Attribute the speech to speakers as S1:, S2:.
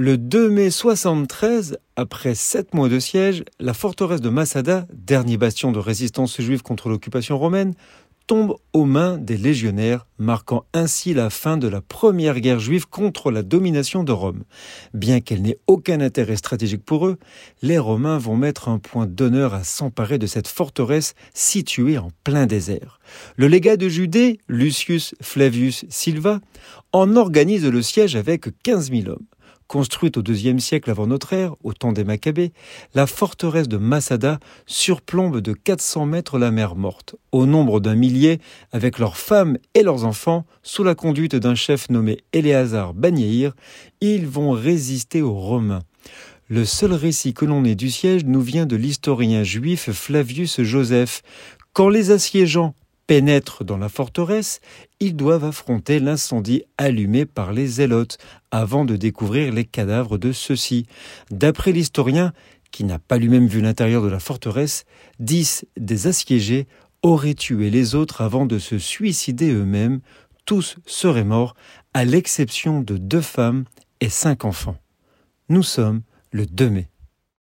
S1: Le 2 mai 73, après sept mois de siège, la forteresse de Masada, dernier bastion de résistance juive contre l'occupation romaine, tombe aux mains des légionnaires, marquant ainsi la fin de la première guerre juive contre la domination de Rome. Bien qu'elle n'ait aucun intérêt stratégique pour eux, les Romains vont mettre un point d'honneur à s'emparer de cette forteresse située en plein désert. Le légat de Judée, Lucius Flavius Silva, en organise le siège avec 15 000 hommes. Construite au IIe siècle avant notre ère, au temps des Maccabées, la forteresse de Masada surplombe de 400 mètres la mer morte, au nombre d'un millier, avec leurs femmes et leurs enfants, sous la conduite d'un chef nommé Éléazar Banyaïr, ils vont résister aux Romains. Le seul récit que l'on ait du siège nous vient de l'historien juif Flavius Joseph. Quand les assiégeants pénètrent dans la forteresse, ils doivent affronter l'incendie allumé par les zélotes avant de découvrir les cadavres de ceux-ci. D'après l'historien, qui n'a pas lui-même vu l'intérieur de la forteresse, dix des assiégés auraient tué les autres avant de se suicider eux-mêmes. Tous seraient morts, à l'exception de deux femmes et cinq enfants. Nous sommes le 2 mai.